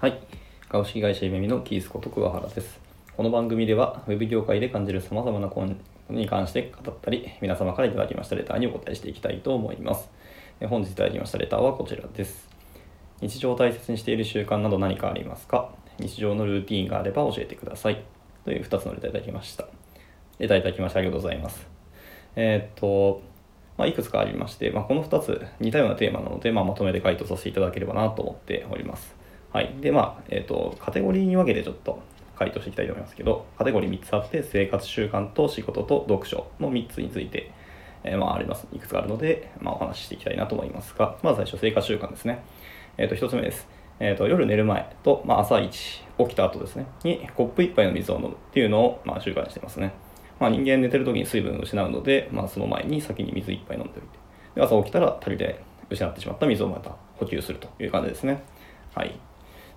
はい。株式会社ゆめみのキースこと桑原です。この番組では、ウェブ業界で感じる様々なことに関して語ったり、皆様からいただきましたレターにお答えしていきたいと思います。本日いただきましたレターはこちらです。日常を大切にしている習慣など何かありますか？日常のルーティンがあれば教えてください。という2つのレターいただきました。レターいただきましてありがとうございます。えーっと、まあ、いくつかありまして、まあ、この2つ似たようなテーマなので、まあ、まとめて回答させていただければなと思っております。はい。で、まあ、えっ、と、カテゴリーに分けてちょっと回答していきたいと思いますけど、カテゴリー3つあって、生活習慣と仕事と読書の3つについて、えーまあ、あります。いくつかあるので、まあ、お話ししていきたいなと思いますが、まず最初、生活習慣ですね。えっ、と、1つ目です。えっ、と、夜寝る前と、まあ、朝一、起きた後ですね、にコップ1杯の水を飲むっていうのを、まあ、習慣にしてますね。まあ、人間寝てる時に水分を失うので、まあ、その前に先に水1杯飲んでおいて、で朝起きたら足りて失ってしまった水をまた補給するという感じですね。はい。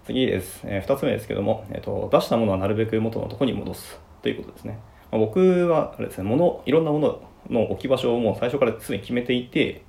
次です。え2つ目ですけども、えーと、出したものはなるべく元のとこに戻すということですね。まあ、僕はあれですね、物、いろんなものの置き場所をもう最初からすでに決めていて、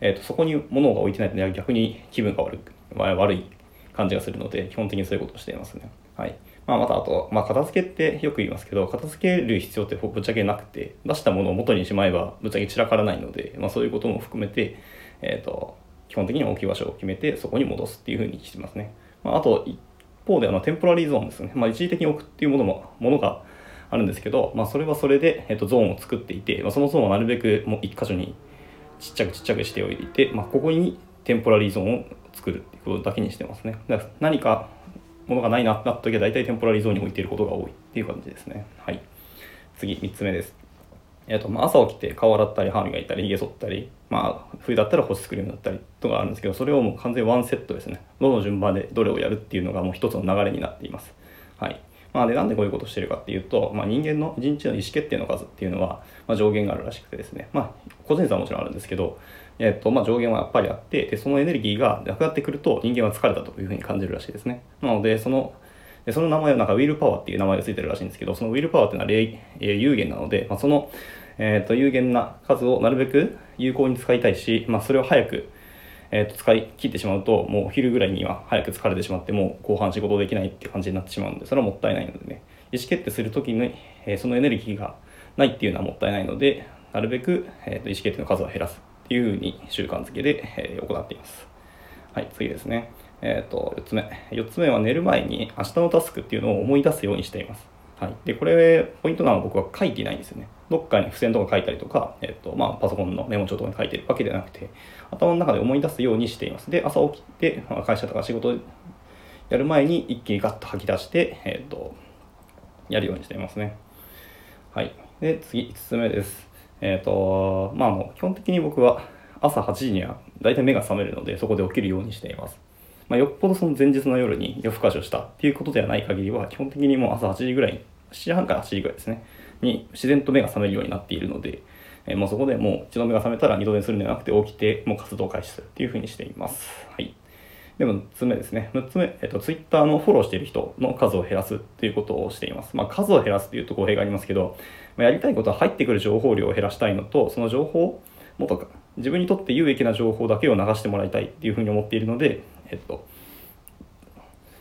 えーと、そこに物が置いてないと逆に気分が悪悪い感じがするので、基本的にそういうことをしていますね。はい。まあ、またあと、まあ、片付けってよく言いますけど、片付ける必要ってぶっちゃけなくて、出したものを元にしまえばぶっちゃけ散らからないので、まあ、そういうことも含めて、えっ、ー、と、基本的には置き場所を決めて、そこに戻すっていうふうにしてますね。まあ、あと、一方で、あの、テンポラリーゾーンですね。まあ、一時的に置くっていうものも、ものがあるんですけど、まあ、それはそれで、えっ、と、ゾーンを作っていて、まあ、そのゾーンはなるべくもう一箇所にちっちゃくちっちゃくしておいて、まあ、ここにテンポラリーゾーンを作るっていうことだけにしてますね。だから何かものがないなってなった時は大体テンポラリーゾーンに置いていることが多いっていう感じですね。はい。次、3つ目です。えっ、と、まあ、朝起きて顔洗ったり、歯磨いたり、髭剃ったり、まあ、冬だったら保湿クリームだったりとかあるんですけど、それをもう完全ワンセットですね。どの順番でどれをやるっていうのがもう一つの流れになっています。はい。まあ、で、なんでこういうことをしてるかっていうと、まあ、人間の一日の意思決定の数っていうのは、まあ、上限があるらしくてですね、まあ、個人差はもちろんあるんですけど、えっとまあ、上限はやっぱりあってでそのエネルギーがなくなってくると人間は疲れたというふうに感じるらしいですねなのでそのでその名前はなんかウィルパワーっていう名前がついてるらしいんですけどそのウィルパワーっていうのは、え、有限なので、まあ、その、えーと、有限な数をなるべく有効に使いたいし、まあ、それを早く、えーと、使い切ってしまうともうお昼ぐらいには早く疲れてしまってもう後半仕事できないって感じになってしまうのでそれはもったいないのでね意思決定するときに、えー、そのエネルギーがないっていうのはもったいないのでなるべく、えーと、意思決定の数を減らすっていうふうに習慣づけで、えー、行っています。はい、次ですね。えっ、ー、と、4つ目。4つ目は寝る前に明日のタスクっていうのを思い出すようにしています。はい。で、これ、ポイントなのは僕は書いていないんですよね。どっかに付箋とか書いたりとか、えっ、ー、と、まあ、パソコンのメモ帳とかに書いてるわけではなくて、頭の中で思い出すようにしています。で、朝起きて、まあ、会社とか仕事やる前に一気にガッと吐き出して、えっ、ー、と、やるようにしていますね。はい。で、次、5つ目です。えっ、と、まあ、もう基本的に僕は朝8時には大体目が覚めるので、そこで起きるようにしています。まあ、よっぽどその前日の夜に夜更かしをしたっていうことではない限りは、基本的にもう朝8時ぐらい、7時半から8時ぐらいですね、に自然と目が覚めるようになっているので、えー、もうそこでもう一度目が覚めたら二度寝するんじゃなくて起きて、もう活動開始するっていうふうにしています。はい。で、6つ目ですね。6つ目、えっ、と、Twitter のフォローしている人の数を減らすっていうことをしています。まあ、数を減らすっていうと語弊がありますけど、まあ、やりたいことは入ってくる情報量を減らしたいのと、その情報、もっと自分にとって有益な情報だけを流してもらいたいっていうふうに思っているので、えっと、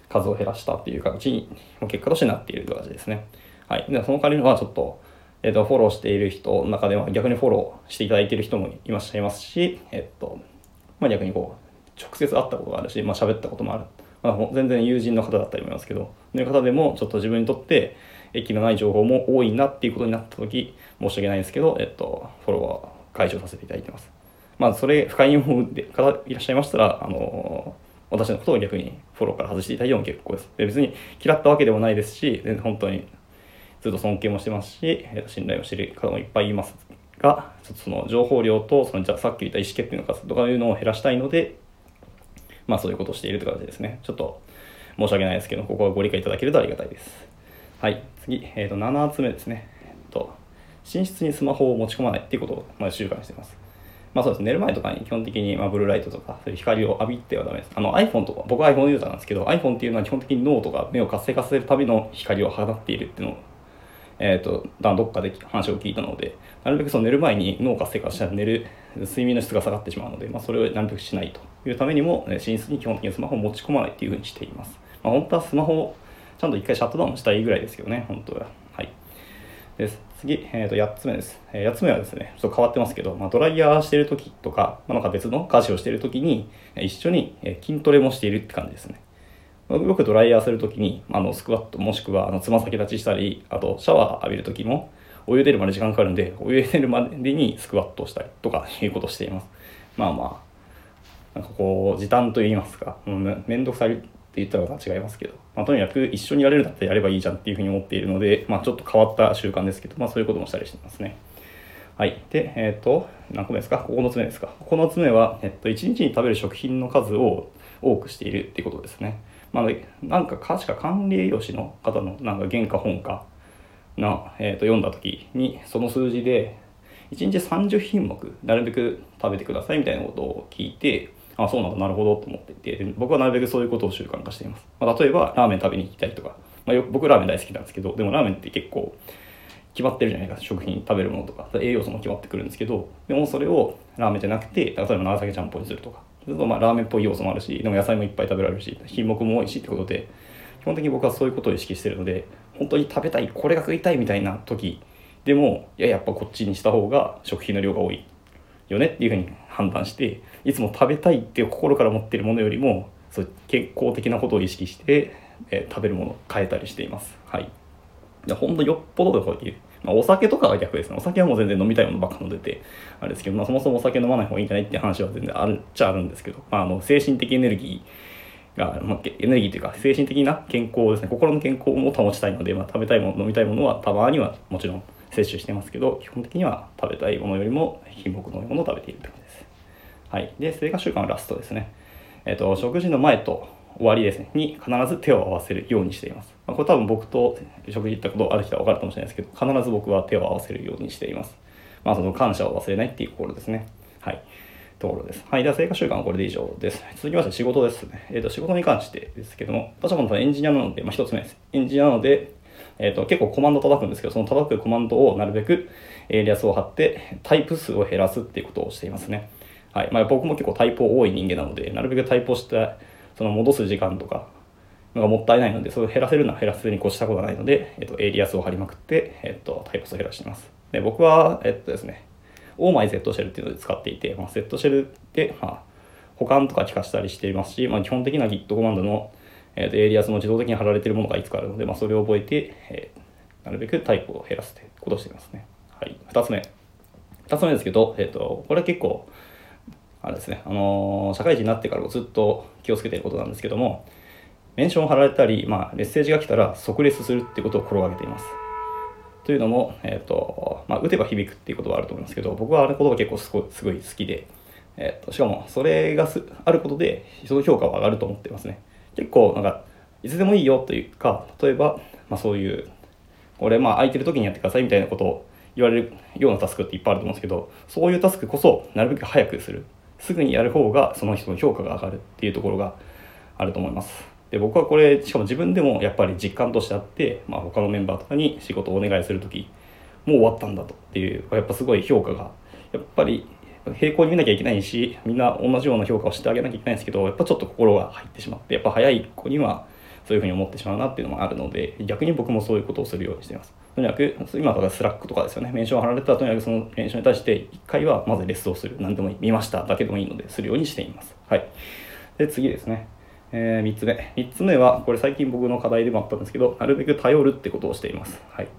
数を減らしたっていう形に、結果としてなっているという形ですね。はい。で、その代わりにはちょっと、えっと、フォローしている人の中では逆にフォローしていただいている人もいらっしゃいますし、えっと、まあ、逆にこう、直接会ったことがあるし、まあ、喋ったこともある。まあ、全然友人の方だったりもいますけど、そういう方でもちょっと自分にとって益のない情報も多いなっていうことになった時、申し訳ないんですけど、えっと、フォローは解除させていただいてます。まあ、それ、不快に思う方いらっしゃいましたら、あの私のことを逆にフォローから外していただいても結構です。で別に嫌ったわけでもないですし、全然本当にずっと尊敬もしてますし、信頼をしている方もいっぱいいますが、ちょっとその情報量と、そのじゃあさっき言った意思決定の数とかいうのを減らしたいので、まあそういうことをしているという形ですね。ちょっと申し訳ないですけど、ここはご理解いただけるとありがたいです。はい、次、えー、と7つ目ですね。えっと、寝室にスマホを持ち込まないっていうことをまあ習慣しています。まあそうです。寝る前とかに基本的にまあブルーライトとか、そういう光を浴びてはダメです。あの iPhone とか、僕は iPhone ユーザーなんですけど、iPhone っていうのは基本的に脳とか目を活性化させるための光を放っているっていうのを、えっ、ー、と、どっかで話を聞いたので、なるべくその寝る前に脳活性化したら寝る、睡眠の質が下がってしまうので、まあそれをなるべくしないというためにも、寝室に基本的にスマホを持ち込まないっていうふうにしています。まあ、本当はスマホをちゃんと一回シャットダウンしたいぐらいですけどね、本当は。はい。です次、えー、と8つ目です。えー、8つ目はですね、ちょっと変わってますけど、まあ、ドライヤーしてる時とか、まあ、なんか別の家事をしてる時に、一緒に筋トレもしているって感じですね。よくドライヤーするときに、あの、スクワットもしくは、あの、つま先立ちしたり、あと、シャワー浴びるときも、お湯出るまで時間かかるんで、お湯出るまでにスクワットをしたりとかいうことをしています。まあまあ、なんかこう、時短と言いますか、うん、めんどくさい言ったらまた違いますけど、まあ、とにかく一緒にやれるんだったらやればいいじゃんっていうふうに思っているので、まあ、ちょっと変わった習慣ですけど、まあ、そういうこともしたりしてますね。はい。で、えっ、ー、と、何個目ですか ?9 つ目ですか ?9 つ目は、えっと、1日に食べる食品の数を多くしているっていうことですね。まあ、なんか確か管理栄養士の方のなんか原価本かな、えー、と読んだ時にその数字で1日30品目なるべく食べてくださいみたいなことを聞いてあそうなんだ。なるほど。と思っていて。僕はなるべくそういうことを習慣化しています、まあ、例えばラーメン食べに行きたいとか、まあ、よ僕ラーメン大好きなんですけどでもラーメンって結構決まってるじゃないか。食品食べるものとか。栄養素も決まってくるんですけどでもそれをラーメンじゃなくて例えば長崎ちゃんぽんにするとか。するとまあラーメンっぽい要素もあるしでも野菜もいっぱい食べられるし品目も多いしってことで基本的に僕はそういうことを意識してるので本当に食べたいこれが食いたいみたいな時でもいややっぱこっちにした方が食品の量が多いよねっていうふうに判断していつも食べたいっていう心から持ってるものよりもそう健康的なことを意識して、えー、食べるものを変えたりしています。はい。本当よっぽどでこういうまあ、お酒とかは逆ですね。お酒はもう全然飲みたいものばっか飲んでて、あれですけど、まあ、そもそもお酒飲まない方がいいんじゃないっていう話は全然あるっちゃあるんですけど、まあ、あの精神的エネルギーが、まあ、エネルギーというか、精神的な健康ですね、心の健康も保ちたいので、まあ、食べたいもの、飲みたいものはたまにはもちろん摂取してますけど、基本的には食べたいものよりも品目のものを食べているって感じです。はい。で、生活習慣のラストですね。えっ、と、食事の前と終わりですね、に必ず手を合わせるようにしています。まあ、これ多分僕と食事行ったことある人は分かるかもしれないですけど、必ず僕は手を合わせるようにしています。まあ、その感謝を忘れないっていうところですね。はい。ところです。はい。では、生活習慣はこれで以上です。続きまして、仕事ですね。えっ、ー、と、仕事に関してですけども、私はエンジニアなので、まあ、一つ目です。エンジニアなので、えっ、ー、と、結構コマンド叩くんですけど、その叩くコマンドをなるべくエイリアスを貼って、タイプ数を減らすっていうことをしていますね。はい。まあ、僕も結構タイプ多い人間なので、なるべくタイプをして、その戻す時間とか、のがもったいないので、それを減らせるのは減らすに越したことはないので、えっと、エイリアスを貼りまくって、えっと、タイプ数を減らしています。で、僕は、えっとですね、オーマイ Z シェルっていうので使っていて、まあ、Z シェルで、まあ、補完とか効かせたりしていますし、まあ、基本的な Git コマンドの、えっと、エリアスも自動的に貼られてるものがいつかあるので、まあ、それを覚えて、えー、なるべくタイプを減らすということをしていますね。はい。二つ目。二つ目ですけど、えっと、これは結構、あれですね、あのー、社会人になってからずっと気をつけていることなんですけども、メンションを貼られたり、まあ、メッセージが来たら即レスするってことを心がけています。というのも、えっ、ー、と、まあ、打てば響くっていうことはあると思いますけど、僕はあれことが結構すごいすごい好きで、えっ、ー、と、しかも、それがすあることで、人の評価は上がると思ってますね。結構、なんか、いつでもいいよというか、例えば、まあ、そういう、これ、まあ、空いてる時にやってくださいみたいなことを言われるようなタスクっていっぱいあると思うんですけど、そういうタスクこそ、なるべく早くする。すぐにやる方が、その人の評価が上がるっていうところがあると思います。で僕はこれしかも自分でもやっぱり実感としてあって、まあ、他のメンバーとかに仕事をお願いする時もう終わったんだとっていうやっぱすごい評価がやっぱり平行に見なきゃいけないしみんな同じような評価をしてあげなきゃいけないんですけどやっぱちょっと心が入ってしまってやっぱ早い子にはそういうふうに思ってしまうなっていうのもあるので逆に僕もそういうことをするようにしていますとにかく今から Slack とかですよねメンションを貼られたらとにかくそのメンションに対して1回はまずレスポンスをする何でもいい見ましただけでもいいのでするようにしていますはいで次ですねえー、3つ目。3つ目は、これ最近僕の課題でもあったんですけど、なるべく頼るってことをしています。はい。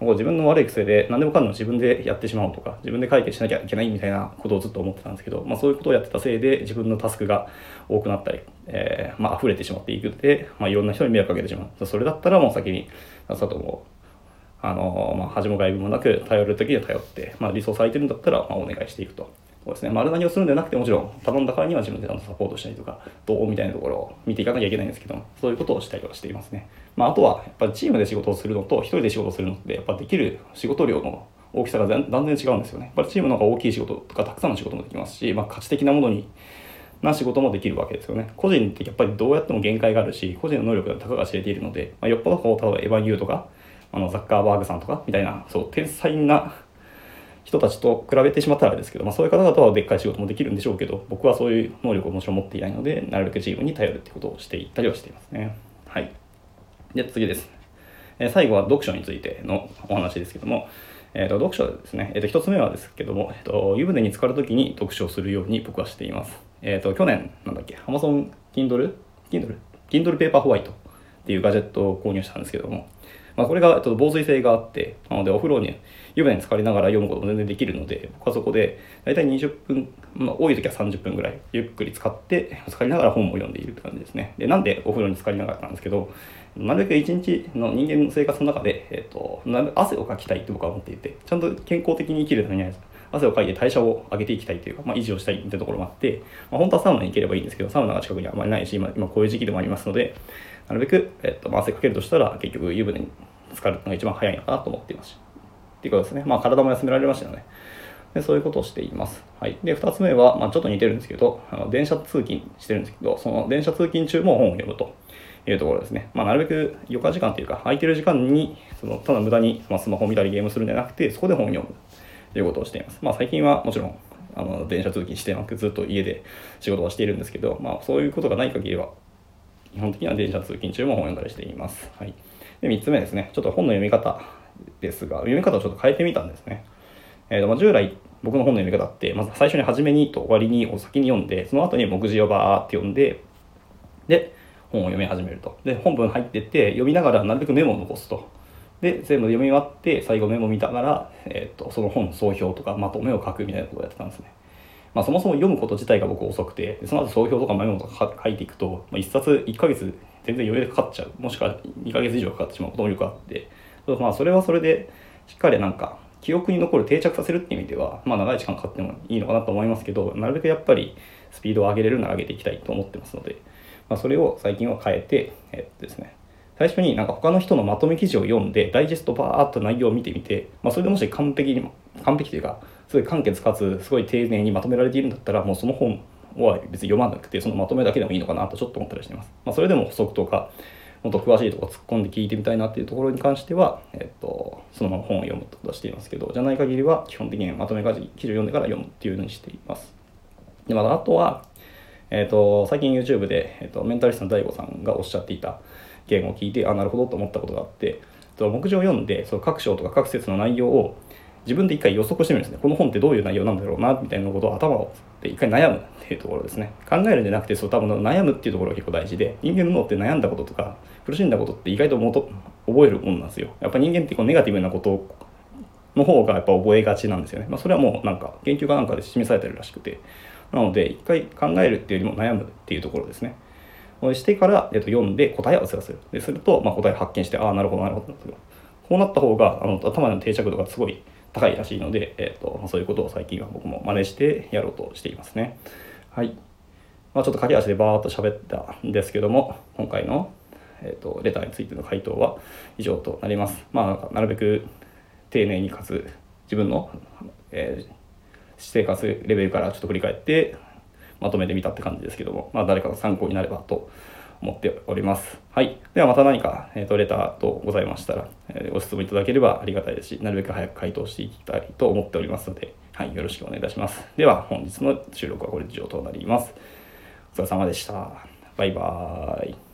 もう自分の悪い癖で何でもかんでも自分でやってしまおうとか、自分で解決しなきゃいけないみたいなことをずっと思ってたんですけど、まあそういうことをやってたせいで自分のタスクが多くなったり、えー、まあ溢れてしまっていくので、まあいろんな人に迷惑かけてしまう。それだったらもう先に、佐藤も、あのまあ恥も外部もなく頼るときは頼って、まあリソース空いてるんだったら、まあお願いしていくと。そうですね、丸投げをするんでなくてもちろん頼んだからには自分でサポートしたりとかどうみたいなところを見ていかなきゃいけないんですけどそういうことをしたりはしていますね、まあ、あとはやっぱりチームで仕事をするのと一人で仕事をするのってやっぱできる仕事量の大きさが断然違うんですよね。やっぱりチームの方が大きい仕事とかたくさんの仕事もできますし、まあ、価値的なものにな仕事もできるわけですよね。個人ってやっぱりどうやっても限界があるし、個人の能力がたかが知れているので、まあ、よっぽどこう、例えばエヴァン・ユーとか、あのザッカーバーグさんとかみたいな、そう、天才な人たちと比べてしまったらですけど、まあ、そういう方々はでっかい仕事もできるんでしょうけど僕はそういう能力をもちろん持っていないのでなるべくチームに頼るってことをしていったりはしていますねはい。で、次です。え最後は読書についてのお話ですけども、えーと、読書ですね、えーと、1つ目はですけども、えーと、湯船に浸かるときに読書をするように僕はしています。えー、と去年、なんだっけ、Amazon Kindle? Kindle? Kindle Paper White っていうガジェットを購入したんですけども、まあ、これがちょっと防水性があって、なのでお風呂に湯船に浸かりながら読むことも全然できるので、僕はそこで大体20分、まあ、多い時は30分ぐらいゆっくり使って浸かりながら本を読んでいるって感じですね。で、なんでお風呂に浸かりながらなんですけど、なるべく一日の人間の生活の中で、えーと、汗をかきたいって僕は思っていて、ちゃんと健康的に生きるためには汗をかいて代謝を上げていきたいというか、まあ、維持をしたいってところもあって、まあ、本当はサウナに行ければいいんですけど、サウナが近くにあまりないし、今今こういう時期でもありますので、なるべく、えっとまあ、汗かけるとしたら、結局湯船に浸かるのが一番早いのかなと思っています。っていうことですね。まあ、体も休められましたよね。でそういうことをしています。はい、で2つ目は、まあ、ちょっと似てるんですけどあの電車通勤してるんですけどその電車通勤中も本を読むというところですね。まあ、なるべく余暇時間というか空いてる時間にそのただ無駄に、まあ、スマホを見たりゲームするんじゃなくてそこで本を読むということをしています。まあ、最近はもちろんあの電車通勤してなくずっと家で仕事はしているんですけど、まあ、そういうことがない限りは基本的には電車通勤中も本を読んだりしています。はい、で3つ目ですねちょっと本の読み方ですが読み方をちょっと変えてみたんですね。えーと、従来僕の本の読み方って、まず最初に初めにと終わりにを先に読んで、その後に目次をバーって読んで、で、本を読み始めると。で、本文入ってて読みながらなるべくメモを残すと。で、全部読み終わって、最後メモ見ながら、えっ、ー、と、その本の総評とかまとめを書くみたいなことをやってたんですね。まあ、そもそも読むこと自体が僕遅くて、その後総評とかメモとか書いていくと、まあ、1冊1ヶ月全然余裕でかかっちゃう。もしくは2ヶ月以上かかってしまうこともよくあって、まあ、それはそれで、しっかりなんか、記憶に残る定着させるっていう意味では、まあ、長い時間かかってもいいのかなと思いますけどなるべくやっぱりスピードを上げれるなら上げていきたいと思ってますので、まあ、それを最近は変えて、えっとですね、最初になんか他の人のまとめ記事を読んでダイジェストバーっと内容を見てみて、まあ、それでもし完璧に完璧というかすごい簡潔かつすごい丁寧にまとめられているんだったらもうその本は別に読まなくてそのまとめだけでもいいのかなとちょっと思ったりしてます、まあ、それでも補足とかもっと詳しいとこ突っ込んで聞いてみたいなっていうところに関しては、えっと、そのまま本を読むと出していますけど、じゃない限りは基本的にまとめ記事を読んでから読むっていうふうにしています。で、またあとは、えっと、最近 YouTube で、えっと、メンタリストの DAIGO さんがおっしゃっていた言語を聞いて、あ、なるほどと思ったことがあって、目次を読んで、その各章とか各節の内容を自分で一回予測してみるんですね。この本ってどういう内容なんだろうな、みたいなことを頭をで一回悩むっていうところですね。考えるんじゃなくて、そう多分悩むっていうところが結構大事で、人間の脳って悩んだこととか、苦しんだことって意外と元覚えるもんなんですよ。やっぱ人間ってこうネガティブなことの方がやっぱ覚えがちなんですよね。まあ、それはもうなんか研究かなんかで示されてるらしくて。なので、一回考えるっていうよりも悩むっていうところですね。してから、えっと、読んで答え合わせをする。ですると、まあ、答え発見して、ああ、なるほど、なるほど。こうなった方があの頭の定着度がすごい高いらしいので、えーとま、そういうことを最近は僕も真似してやろうとしていますね。はい。まあ、ちょっと駆け足でバーっと喋ったんですけども、今回の、えーと、レターについての回答は以上となります。まあ、なるべく丁寧にかつ自分の、えー、生活レベルからちょっと振り返ってまとめてみたって感じですけども、まあ、誰かの参考になればと思っております。はい。ではまた何か、えーと、レターとございましたら、えー、ご質問いただければありがたいですし、なるべく早く回答していきたいと思っておりますので、はい、よろしくお願いいたします。では本日の収録はこれで以上となります。お疲れ様でした。バイバーイ。